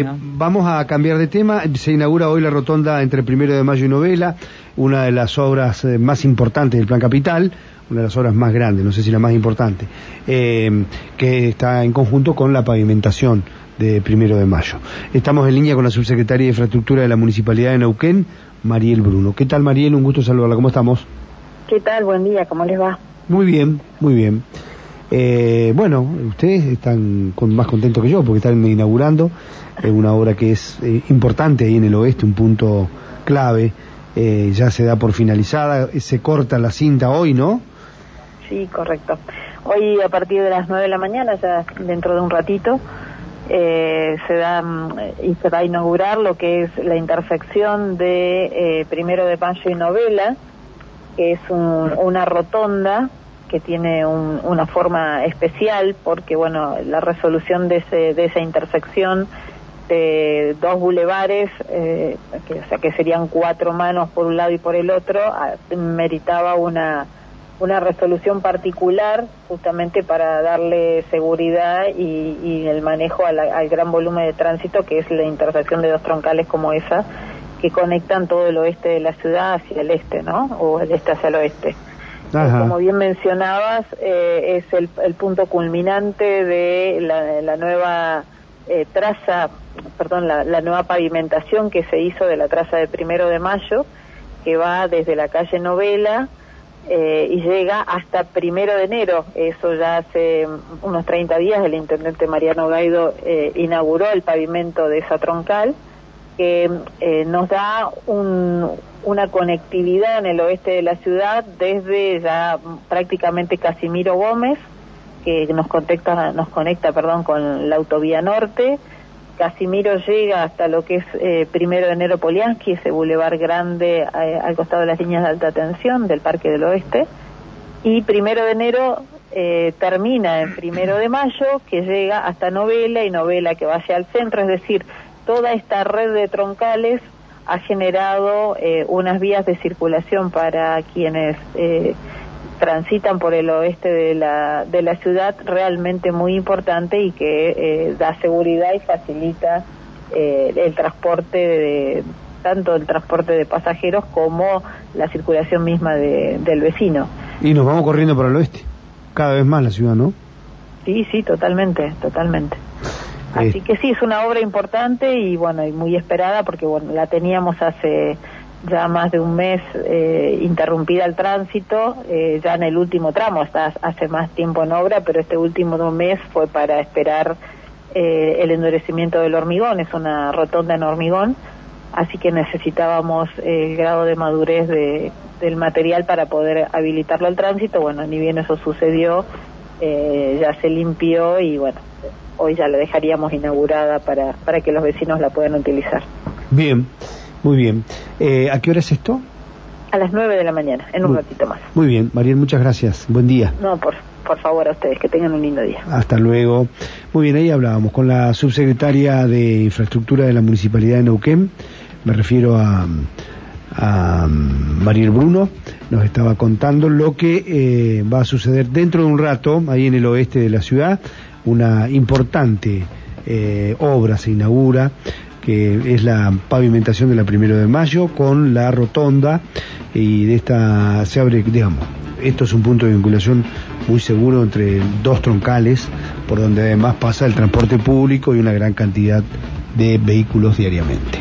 Eh, vamos a cambiar de tema. Se inaugura hoy la rotonda entre Primero de Mayo y Novela, una de las obras eh, más importantes del Plan Capital, una de las obras más grandes, no sé si la más importante, eh, que está en conjunto con la pavimentación de Primero de Mayo. Estamos en línea con la subsecretaria de Infraestructura de la Municipalidad de Neuquén, Mariel Bruno. ¿Qué tal, Mariel? Un gusto saludarla. ¿Cómo estamos? ¿Qué tal? Buen día. ¿Cómo les va? Muy bien, muy bien. Eh, bueno, ustedes están con, más contentos que yo porque están inaugurando eh, una obra que es eh, importante ahí en el oeste, un punto clave. Eh, ya se da por finalizada, se corta la cinta hoy, ¿no? Sí, correcto. Hoy a partir de las 9 de la mañana, ya dentro de un ratito, se da mm, se va a inaugurar lo que es la intersección de Primero de Mayo y Novela, que es un, una rotonda que tiene un, una forma especial porque bueno la resolución de, ese, de esa intersección de dos bulevares, eh, que, o sea que serían cuatro manos por un lado y por el otro, a, meritaba una una resolución particular justamente para darle seguridad y, y el manejo a la, al gran volumen de tránsito que es la intersección de dos troncales como esa que conectan todo el oeste de la ciudad hacia el este, ¿no? O el este hacia el oeste. Ajá. Como bien mencionabas, eh, es el, el, punto culminante de la, la nueva eh, traza, perdón, la, la, nueva pavimentación que se hizo de la traza de Primero de Mayo, que va desde la calle Novela eh, y llega hasta Primero de Enero. Eso ya hace unos 30 días el intendente Mariano Gaido eh, inauguró el pavimento de esa troncal que eh, nos da un, una conectividad en el oeste de la ciudad desde ya prácticamente Casimiro Gómez, que nos conecta, nos conecta perdón, con la autovía norte. Casimiro llega hasta lo que es eh, Primero de Enero Poliansky, ese bulevar grande eh, al costado de las líneas de alta tensión del Parque del Oeste. Y Primero de Enero eh, termina en Primero de Mayo, que llega hasta Novela y Novela que va hacia el centro, es decir, toda esta red de troncales ha generado eh, unas vías de circulación para quienes eh, transitan por el oeste de la, de la ciudad realmente muy importante y que eh, da seguridad y facilita eh, el transporte de tanto el transporte de pasajeros como la circulación misma de, del vecino. Y nos vamos corriendo para el oeste, cada vez más la ciudad, ¿no? Sí, sí, totalmente, totalmente. Así que sí, es una obra importante y bueno, y muy esperada porque bueno, la teníamos hace ya más de un mes eh, interrumpida el tránsito, eh, ya en el último tramo, está hace más tiempo en obra, pero este último mes fue para esperar eh, el endurecimiento del hormigón, es una rotonda en hormigón, así que necesitábamos el grado de madurez de, del material para poder habilitarlo al tránsito, bueno, ni bien eso sucedió, ya se limpió y bueno, hoy ya la dejaríamos inaugurada para, para que los vecinos la puedan utilizar. Bien, muy bien. Eh, ¿A qué hora es esto? A las 9 de la mañana, en un muy, ratito más. Muy bien, Mariel, muchas gracias. Buen día. No, por, por favor a ustedes, que tengan un lindo día. Hasta luego. Muy bien, ahí hablábamos con la subsecretaria de Infraestructura de la Municipalidad de Neuquén. Me refiero a, a Mariel Bruno. Nos estaba contando lo que eh, va a suceder dentro de un rato, ahí en el oeste de la ciudad una importante eh, obra se inaugura que es la pavimentación de la primero de mayo con la rotonda y de esta se abre digamos esto es un punto de vinculación muy seguro entre dos troncales por donde además pasa el transporte público y una gran cantidad de vehículos diariamente